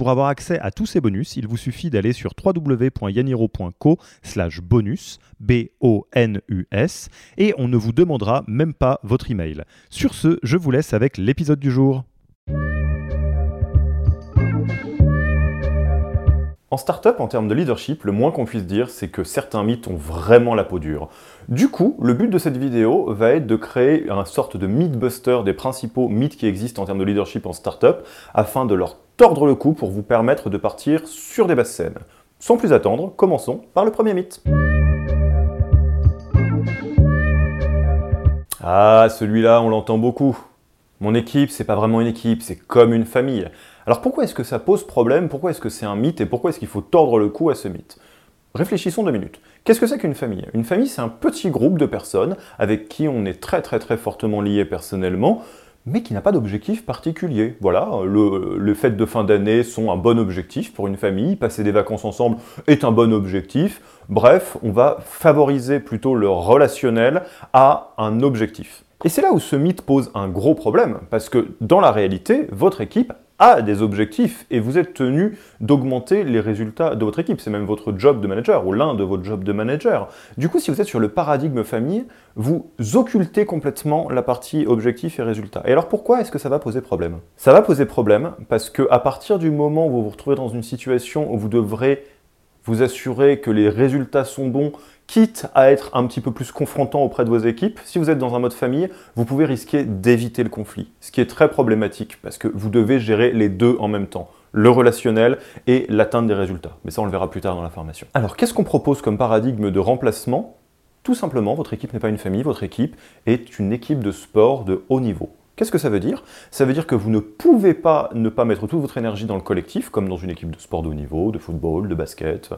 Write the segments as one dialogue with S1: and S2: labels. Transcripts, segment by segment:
S1: Pour avoir accès à tous ces bonus, il vous suffit d'aller sur www.yaniro.co slash bonus, B-O-N-U-S, et on ne vous demandera même pas votre email. Sur ce, je vous laisse avec l'épisode du jour.
S2: En startup, en termes de leadership, le moins qu'on puisse dire, c'est que certains mythes ont vraiment la peau dure. Du coup, le but de cette vidéo va être de créer un sorte de mythbuster des principaux mythes qui existent en termes de leadership en startup, afin de leur tordre le cou pour vous permettre de partir sur des basses scènes. Sans plus attendre, commençons par le premier mythe. Ah, celui-là, on l'entend beaucoup. Mon équipe, c'est pas vraiment une équipe, c'est comme une famille. Alors pourquoi est-ce que ça pose problème Pourquoi est-ce que c'est un mythe Et pourquoi est-ce qu'il faut tordre le cou à ce mythe? Réfléchissons deux minutes. Qu'est-ce que c'est qu'une famille? Une famille, c'est un petit groupe de personnes avec qui on est très très très fortement lié personnellement, mais qui n'a pas d'objectif particulier. Voilà, le, les fêtes de fin d'année sont un bon objectif pour une famille, passer des vacances ensemble est un bon objectif. Bref, on va favoriser plutôt le relationnel à un objectif. Et c'est là où ce mythe pose un gros problème, parce que dans la réalité, votre équipe a des objectifs et vous êtes tenu d'augmenter les résultats de votre équipe. C'est même votre job de manager ou l'un de vos jobs de manager. Du coup, si vous êtes sur le paradigme famille, vous occultez complètement la partie objectif et résultat. Et alors pourquoi est-ce que ça va poser problème? Ça va poser problème parce que à partir du moment où vous vous retrouvez dans une situation où vous devrez vous assurer que les résultats sont bons, quitte à être un petit peu plus confrontant auprès de vos équipes, si vous êtes dans un mode famille, vous pouvez risquer d'éviter le conflit, ce qui est très problématique parce que vous devez gérer les deux en même temps le relationnel et l'atteinte des résultats. Mais ça, on le verra plus tard dans la formation. Alors, qu'est-ce qu'on propose comme paradigme de remplacement? Tout simplement, votre équipe n'est pas une famille, votre équipe est une équipe de sport de haut niveau. Qu'est-ce que ça veut dire? Ça veut dire que vous ne pouvez pas ne pas mettre toute votre énergie dans le collectif, comme dans une équipe de sport de haut niveau, de football, de basket,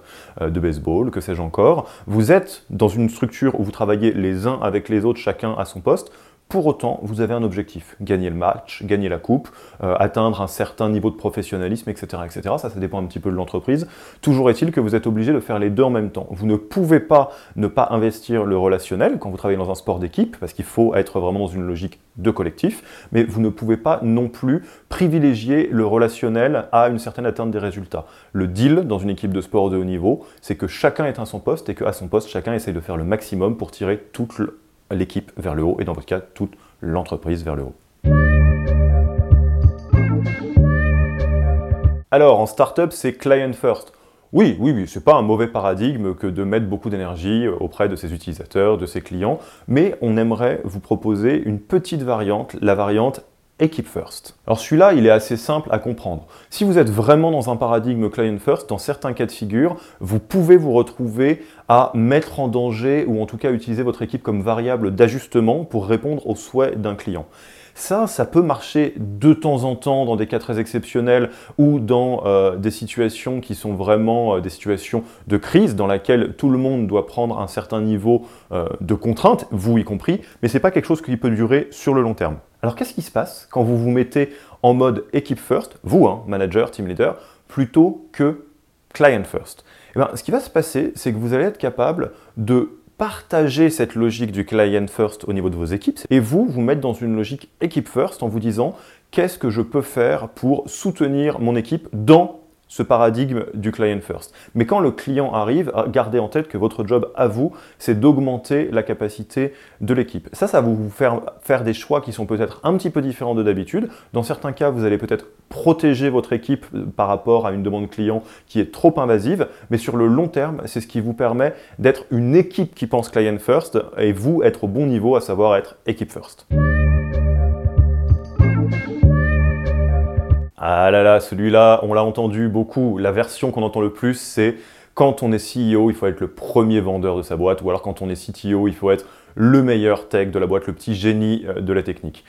S2: euh, de baseball, que sais-je encore. Vous êtes dans une structure où vous travaillez les uns avec les autres, chacun à son poste. Pour autant, vous avez un objectif, gagner le match, gagner la coupe, euh, atteindre un certain niveau de professionnalisme, etc., etc. Ça, ça dépend un petit peu de l'entreprise. Toujours est-il que vous êtes obligé de faire les deux en même temps. Vous ne pouvez pas ne pas investir le relationnel quand vous travaillez dans un sport d'équipe, parce qu'il faut être vraiment dans une logique de collectif, mais vous ne pouvez pas non plus privilégier le relationnel à une certaine atteinte des résultats. Le deal dans une équipe de sport de haut niveau, c'est que chacun est à son poste et qu'à son poste, chacun essaye de faire le maximum pour tirer toute l'équipe vers le haut et dans votre cas, toute l'entreprise vers le haut. Alors, en startup, c'est client first. Oui, oui, oui, c'est pas un mauvais paradigme que de mettre beaucoup d'énergie auprès de ses utilisateurs, de ses clients, mais on aimerait vous proposer une petite variante, la variante Équipe First. Alors celui-là, il est assez simple à comprendre. Si vous êtes vraiment dans un paradigme Client First, dans certains cas de figure, vous pouvez vous retrouver à mettre en danger ou en tout cas utiliser votre équipe comme variable d'ajustement pour répondre aux souhaits d'un client. Ça, ça peut marcher de temps en temps dans des cas très exceptionnels ou dans euh, des situations qui sont vraiment euh, des situations de crise dans laquelle tout le monde doit prendre un certain niveau euh, de contrainte, vous y compris, mais ce n'est pas quelque chose qui peut durer sur le long terme. Alors qu'est-ce qui se passe quand vous vous mettez en mode équipe first, vous, hein, manager, team leader, plutôt que client first? Eh bien, Ce qui va se passer, c'est que vous allez être capable de partager cette logique du client first au niveau de vos équipes et vous, vous mettre dans une logique équipe first en vous disant qu'est-ce que je peux faire pour soutenir mon équipe dans ce paradigme du client first. Mais quand le client arrive, gardez en tête que votre job à vous, c'est d'augmenter la capacité de l'équipe. Ça, ça va vous faire faire des choix qui sont peut-être un petit peu différents de d'habitude. Dans certains cas, vous allez peut-être protéger votre équipe euh, par rapport à une demande client qui est trop invasive, mais sur le long terme, c'est ce qui vous permet d'être une équipe qui pense client first et vous être au bon niveau, à savoir être équipe first. Ah là là, celui-là, on l'a entendu beaucoup. La version qu'on entend le plus, c'est quand on est CEO, il faut être le premier vendeur de sa boîte, ou alors quand on est CTO, il faut être le meilleur tech de la boîte, le petit génie euh, de la technique.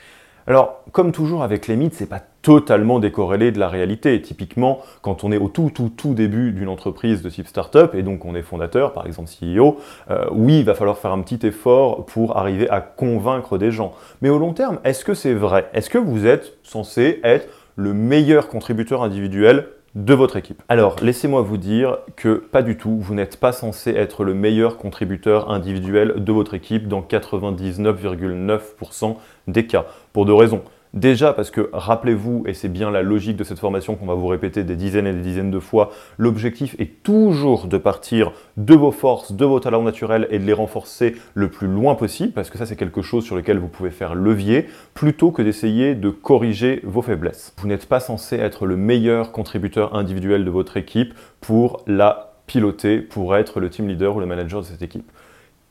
S2: Alors, comme toujours avec les mythes, c'est pas totalement décorrélé de la réalité. Typiquement, quand on est au tout, tout, tout début d'une entreprise de type startup, et donc on est fondateur, par exemple CEO, euh, oui, il va falloir faire un petit effort pour arriver à convaincre des gens. Mais au long terme, est-ce que c'est vrai? Est-ce que vous êtes censé être le meilleur contributeur individuel de votre équipe. Alors, laissez-moi vous dire que pas du tout, vous n'êtes pas censé être le meilleur contributeur individuel de votre équipe dans 99,9% des cas, pour deux raisons. Déjà parce que, rappelez-vous, et c'est bien la logique de cette formation qu'on va vous répéter des dizaines et des dizaines de fois, l'objectif est toujours de partir de vos forces, de vos talents naturels et de les renforcer le plus loin possible, parce que ça c'est quelque chose sur lequel vous pouvez faire levier, plutôt que d'essayer de corriger vos faiblesses. Vous n'êtes pas censé être le meilleur contributeur individuel de votre équipe pour la piloter, pour être le team leader ou le manager de cette équipe.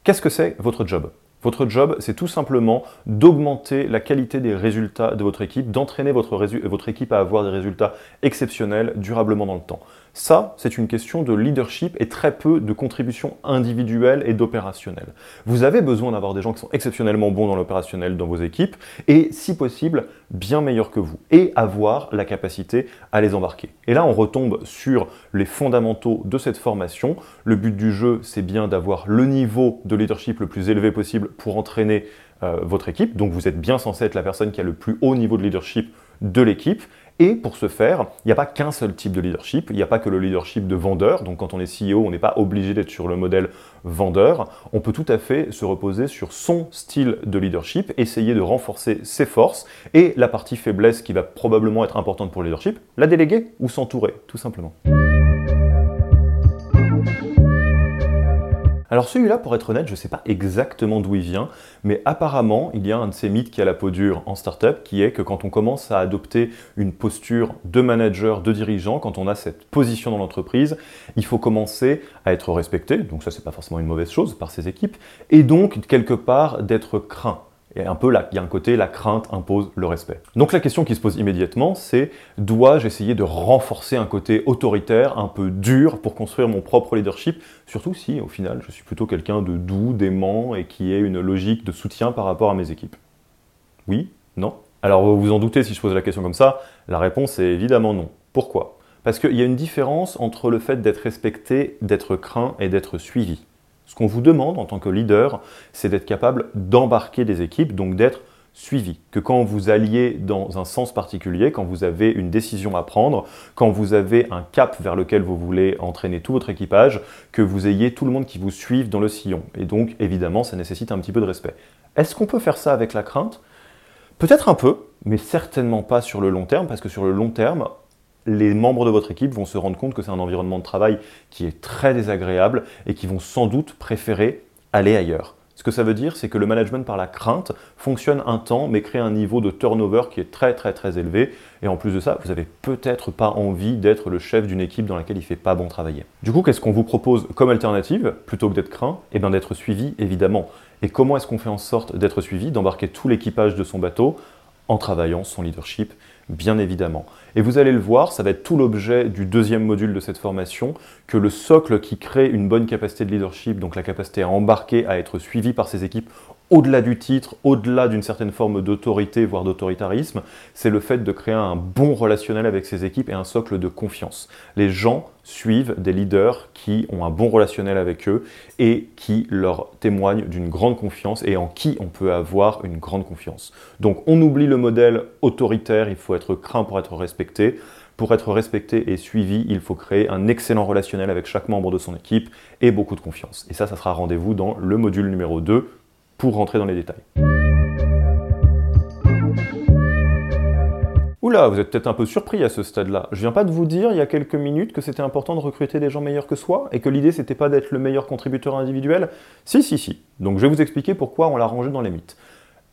S2: Qu'est-ce que c'est votre job? Votre job, c'est tout simplement d'augmenter la qualité des résultats de votre équipe, d'entraîner votre, équipe à avoir des résultats exceptionnels durablement dans le temps. Ça, c'est une question de leadership et très peu de contribution individuelle et d'opérationnel. Vous avez besoin d'avoir des gens qui sont exceptionnellement bons dans l'opérationnel dans vos équipes et, si possible, bien meilleurs que vous et avoir la capacité à les embarquer. Et là, on retombe sur les fondamentaux de cette formation. Le but du jeu, c'est bien d'avoir le niveau de leadership le plus élevé possible pour entraîner euh, votre équipe. Donc, vous êtes bien censé être la personne qui a le plus haut niveau de leadership de l'équipe. Et pour ce faire, il n'y a pas qu'un seul type de leadership, il n'y a pas que le leadership de vendeur, donc quand on est CEO, on n'est pas obligé d'être sur le modèle vendeur, on peut tout à fait se reposer sur son style de leadership, essayer de renforcer ses forces, et la partie faiblesse qui va probablement être importante pour le leadership, la déléguer ou s'entourer, tout simplement. Alors celui-là, pour être honnête, je ne sais pas exactement d'où il vient, mais apparemment, il y a un de ces mythes qui a la peau dure en startup, qui est que quand on commence à adopter une posture de manager, de dirigeant, quand on a cette position dans l'entreprise, il faut commencer à être respecté, donc ça c'est pas forcément une mauvaise chose par ses équipes, et donc quelque part d'être craint. Et un peu il y a un côté, la crainte impose le respect. Donc la question qui se pose immédiatement, c'est dois-je essayer de renforcer un côté autoritaire, un peu dur, pour construire mon propre leadership? Surtout si, au final, je suis plutôt quelqu'un de doux, d'aimant et qui ait une logique de soutien par rapport à mes équipes. Oui? Non? Alors vous vous en doutez si je pose la question comme ça, la réponse est évidemment non. Pourquoi? Parce qu'il y a une différence entre le fait d'être respecté, d'être craint et d'être suivi. Ce qu'on vous demande en tant que leader, c'est d'être capable d'embarquer des équipes, donc d'être suivi. Que quand vous alliez dans un sens particulier, quand vous avez une décision à prendre, quand vous avez un cap vers lequel vous voulez entraîner tout votre équipage, que vous ayez tout le monde qui vous suive dans le sillon. Et donc, évidemment, ça nécessite un petit peu de respect. Est-ce qu'on peut faire ça avec la crainte? Peut-être un peu, mais certainement pas sur le long terme, parce que sur le long terme, les membres de votre équipe vont se rendre compte que c'est un environnement de travail qui est très désagréable et qui vont sans doute préférer aller ailleurs. Ce que ça veut dire, c'est que le management par la crainte fonctionne un temps, mais crée un niveau de turnover qui est très très très élevé. Et en plus de ça, vous n'avez peut-être pas envie d'être le chef d'une équipe dans laquelle il ne fait pas bon travailler. Du coup, qu'est-ce qu'on vous propose comme alternative, plutôt que d'être craint? Eh bien d'être suivi, évidemment. Et comment est-ce qu'on fait en sorte d'être suivi, d'embarquer tout l'équipage de son bateau en travaillant son leadership bien évidemment. Et vous allez le voir, ça va être tout l'objet du deuxième module de cette formation, que le socle qui crée une bonne capacité de leadership, donc la capacité à embarquer, à être suivi par ses équipes au-delà du titre, au-delà d'une certaine forme d'autorité, voire d'autoritarisme, c'est le fait de créer un bon relationnel avec ses équipes et un socle de confiance. Les gens suivent des leaders qui ont un bon relationnel avec eux et qui leur témoignent d'une grande confiance et en qui on peut avoir une grande confiance. Donc on oublie le modèle autoritaire, il faut être craint pour être respecté. Pour être respecté et suivi, il faut créer un excellent relationnel avec chaque membre de son équipe et beaucoup de confiance. Et ça, ça sera rendez-vous dans le module numéro 2 pour rentrer dans les détails. Oula, vous êtes peut-être un peu surpris à ce stade-là. Je viens pas de vous dire il y a quelques minutes que c'était important de recruter des gens meilleurs que soi et que l'idée c'était pas d'être le meilleur contributeur individuel Si, si, si. Donc je vais vous expliquer pourquoi on l'a rangé dans les mythes.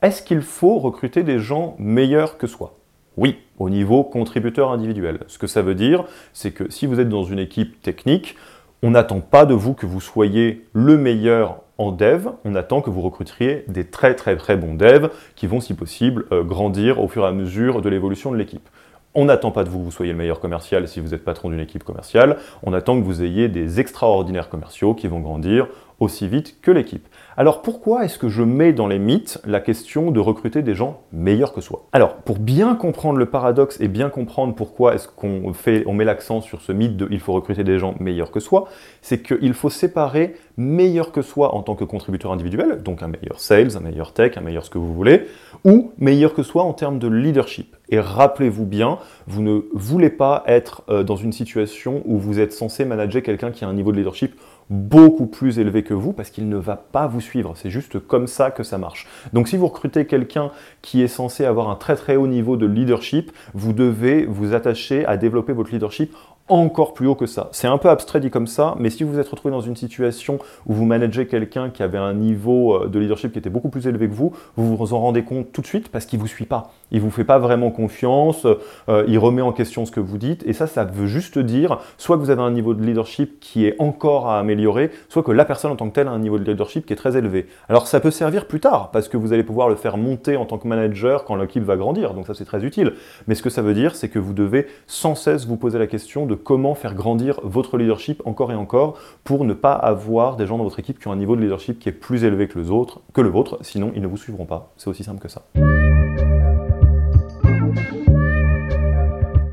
S2: Est-ce qu'il faut recruter des gens meilleurs que soi? Oui, au niveau contributeur individuel. Ce que ça veut dire, c'est que si vous êtes dans une équipe technique, on n'attend pas de vous que vous soyez le meilleur en dev, on attend que vous recruteriez des très très très bons devs qui vont, si possible, euh, grandir au fur et à mesure de l'évolution de l'équipe. On n'attend pas de vous que vous soyez le meilleur commercial si vous êtes patron d'une équipe commerciale. On attend que vous ayez des extraordinaires commerciaux qui vont grandir aussi vite que l'équipe. Alors pourquoi est-ce que je mets dans les mythes la question de recruter des gens meilleurs que soi? Alors pour bien comprendre le paradoxe et bien comprendre pourquoi est-ce qu'on fait, on met l'accent sur ce mythe de il faut recruter des gens meilleurs que soi, c'est qu'il faut séparer meilleur que soi en tant que contributeur individuel, donc un meilleur sales, un meilleur tech, un meilleur ce que vous voulez, ou meilleur que soi en termes de leadership. Et rappelez-vous bien, vous ne voulez pas être euh, dans une situation où vous êtes censé manager quelqu'un qui a un niveau de leadership beaucoup plus élevé que vous parce qu'il ne va pas vous suivre. C'est juste comme ça que ça marche. Donc si vous recrutez quelqu'un qui est censé avoir un très très haut niveau de leadership, vous devez vous attacher à développer votre leadership encore plus haut que ça. C'est un peu abstrait dit comme ça, mais si vous vous êtes retrouvé dans une situation où vous managez quelqu'un qui avait un niveau euh, de leadership qui était beaucoup plus élevé que vous, vous vous en rendez compte tout de suite parce qu'il ne vous suit pas. Il vous fait pas vraiment confiance, euh, il remet en question ce que vous dites, et ça, ça veut juste dire soit que vous avez un niveau de leadership qui est encore à améliorer, soit que la personne en tant que telle a un niveau de leadership qui est très élevé. Alors ça peut servir plus tard, parce que vous allez pouvoir le faire monter en tant que manager quand l'équipe va grandir, donc ça c'est très utile. Mais ce que ça veut dire, c'est que vous devez sans cesse vous poser la question de comment faire grandir votre leadership encore et encore pour ne pas avoir des gens dans votre équipe qui ont un niveau de leadership qui est plus élevé que, le vôtre, sinon ils ne vous suivront pas. C'est aussi simple que ça.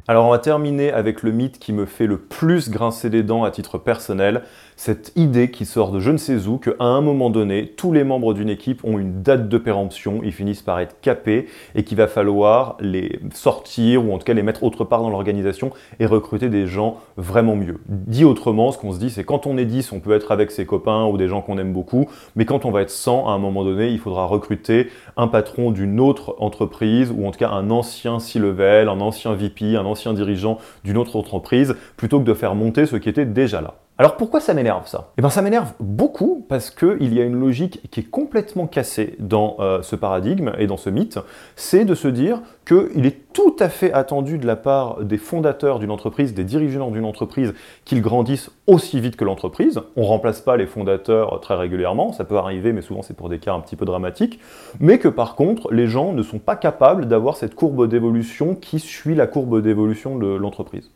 S2: Alors on va terminer avec le mythe qui me fait le plus grincer des dents à titre personnel, cette idée qui sort de je ne sais où qu'à un moment donné, tous les membres d'une équipe ont une date de péremption, ils finissent par être capés et qu'il va falloir les sortir ou en tout cas les mettre autre part dans l'organisation et recruter des gens vraiment mieux. Dit autrement, ce qu'on se dit, c'est quand on est 10, on peut être avec ses copains ou des gens qu'on aime beaucoup, mais quand on va être 100, à un moment donné, il faudra recruter un patron d'une autre entreprise ou en tout cas un ancien C-level, un ancien VP, un ancien dirigeant d'une autre entreprise, plutôt que de faire monter ce qui était déjà là. Alors pourquoi ça m'énerve ça? Eh bien ça m'énerve beaucoup parce qu'il y a une logique qui est complètement cassée dans euh, ce paradigme et dans ce mythe, c'est de se dire qu'il est tout à fait attendu de la part des fondateurs d'une entreprise, des dirigeants d'une entreprise, qu'ils grandissent aussi vite que l'entreprise. On ne remplace pas les fondateurs très régulièrement, ça peut arriver mais souvent c'est pour des cas un petit peu dramatiques, mais que par contre les gens ne sont pas capables d'avoir cette courbe d'évolution qui suit la courbe d'évolution de l'entreprise.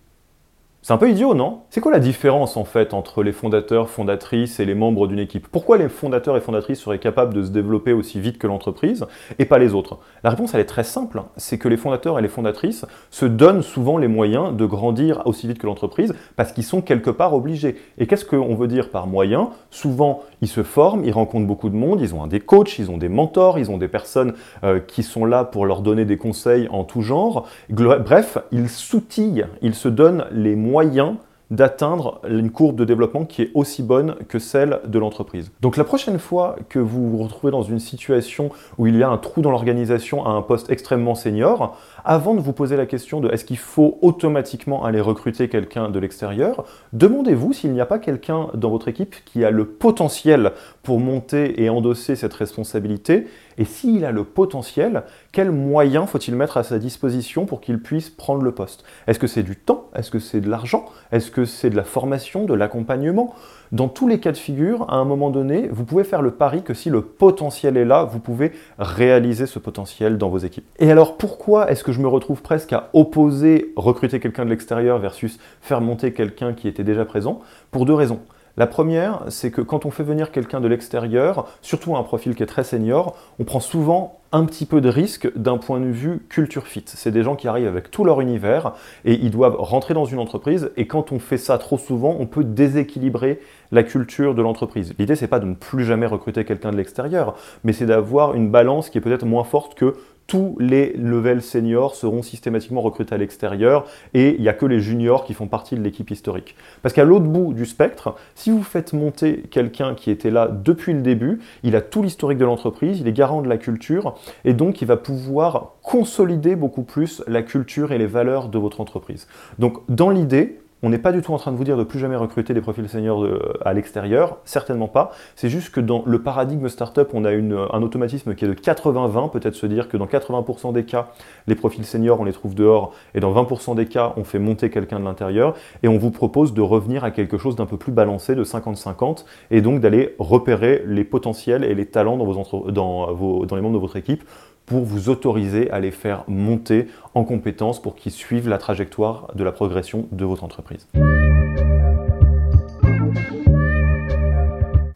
S2: C'est un peu idiot, non? C'est quoi la différence en fait entre les fondateurs, fondatrices et les membres d'une équipe? Pourquoi les fondateurs et fondatrices seraient capables de se développer aussi vite que l'entreprise et pas les autres? La réponse elle est très simple, c'est que les fondateurs et les fondatrices se donnent souvent les moyens de grandir aussi vite que l'entreprise parce qu'ils sont quelque part obligés. Et qu'est-ce qu'on veut dire par moyen Souvent ils se forment, ils rencontrent beaucoup de monde, ils ont des coachs, ils ont des mentors, ils ont des personnes euh, qui sont là pour leur donner des conseils en tout genre. Bref, ils s'outillent, ils se donnent les moyens moyen d'atteindre une courbe de développement qui est aussi bonne que celle de l'entreprise. Donc la prochaine fois que vous vous retrouvez dans une situation où il y a un trou dans l'organisation à un poste extrêmement senior, avant de vous poser la question de est-ce qu'il faut automatiquement aller recruter quelqu'un de l'extérieur, demandez-vous s'il n'y a pas quelqu'un dans votre équipe qui a le potentiel pour monter et endosser cette responsabilité et s'il a le potentiel, quels moyens faut-il mettre à sa disposition pour qu'il puisse prendre le poste? Est-ce que c'est du temps? Est-ce que c'est de l'argent? Est-ce que c'est de la formation, de l'accompagnement? Dans tous les cas de figure, à un moment donné, vous pouvez faire le pari que si le potentiel est là, vous pouvez réaliser ce potentiel dans vos équipes. Et alors pourquoi est-ce que je me retrouve presque à opposer recruter quelqu'un de l'extérieur versus faire monter quelqu'un qui était déjà présent? Pour deux raisons. La première, c'est que quand on fait venir quelqu'un de l'extérieur, surtout un profil qui est très senior, on prend souvent un petit peu de risque d'un point de vue culture fit. C'est des gens qui arrivent avec tout leur univers et ils doivent rentrer dans une entreprise et quand on fait ça trop souvent, on peut déséquilibrer la culture de l'entreprise. L'idée c'est pas de ne plus jamais recruter quelqu'un de l'extérieur, mais c'est d'avoir une balance qui est peut-être moins forte que tous les levels seniors seront systématiquement recrutés à l'extérieur et il n'y a que les juniors qui font partie de l'équipe historique. Parce qu'à l'autre bout du spectre, si vous faites monter quelqu'un qui était là depuis le début, il a tout l'historique de l'entreprise, il est garant de la culture et donc il va pouvoir consolider beaucoup plus la culture et les valeurs de votre entreprise. Donc dans l'idée, on n'est pas du tout en train de vous dire de plus jamais recruter des profils seniors à l'extérieur, certainement pas. C'est juste que dans le paradigme startup, on a un automatisme qui est de 80-20, peut-être se dire que dans 80% des cas, les profils seniors, on les trouve dehors, et dans 20% des cas, on fait monter quelqu'un de l'intérieur, et on vous propose de revenir à quelque chose d'un peu plus balancé, de 50-50, et donc d'aller repérer les potentiels et les talents dans, vos dans, vos, dans les membres de votre équipe pour vous autoriser à les faire monter en compétences pour qu'ils suivent la trajectoire de la progression de votre entreprise.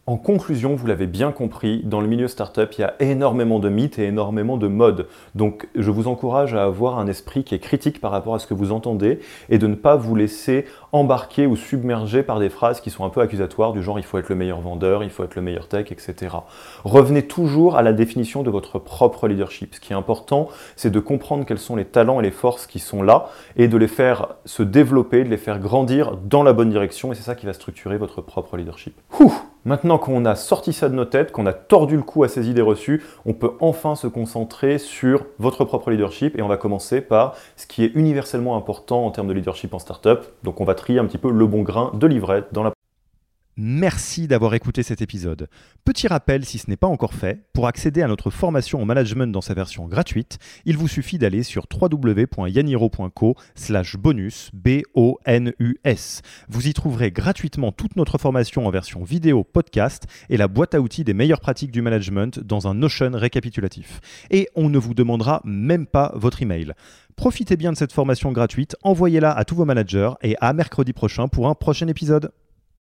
S2: En conclusion, vous l'avez bien compris, dans le milieu startup, il y a énormément de mythes et énormément de modes. Donc, je vous encourage à avoir un esprit qui est critique par rapport à ce que vous entendez et de ne pas vous laisser embarquer ou submerger par des phrases qui sont un peu accusatoires du genre il faut être le meilleur vendeur, il faut être le meilleur tech, etc. Revenez toujours à la définition de votre propre leadership. Ce qui est important, c'est de comprendre quels sont les talents et les forces qui sont là et de les faire se développer, de les faire grandir dans la bonne direction et c'est ça qui va structurer votre propre leadership. Maintenant qu'on a sorti ça de nos têtes, qu'on a tordu le cou à ces idées reçues, on peut enfin se concentrer sur votre propre leadership et on va commencer par ce qui est universellement important en termes de leadership en startup. Donc on va trier un petit peu le bon grain de livrette dans la
S1: Merci d'avoir écouté cet épisode. Petit rappel, si ce n'est pas encore fait, pour accéder à notre formation au management dans sa version gratuite, il vous suffit d'aller sur www.yaniro.co slash bonus, B-O-N-U-S. Vous y trouverez gratuitement toute notre formation en version vidéo podcast et la boîte à outils des meilleures pratiques du management dans un Notion récapitulatif. Et on ne vous demandera même pas votre email. Profitez bien de cette formation gratuite, envoyez-la à tous vos managers et à mercredi prochain pour un prochain épisode.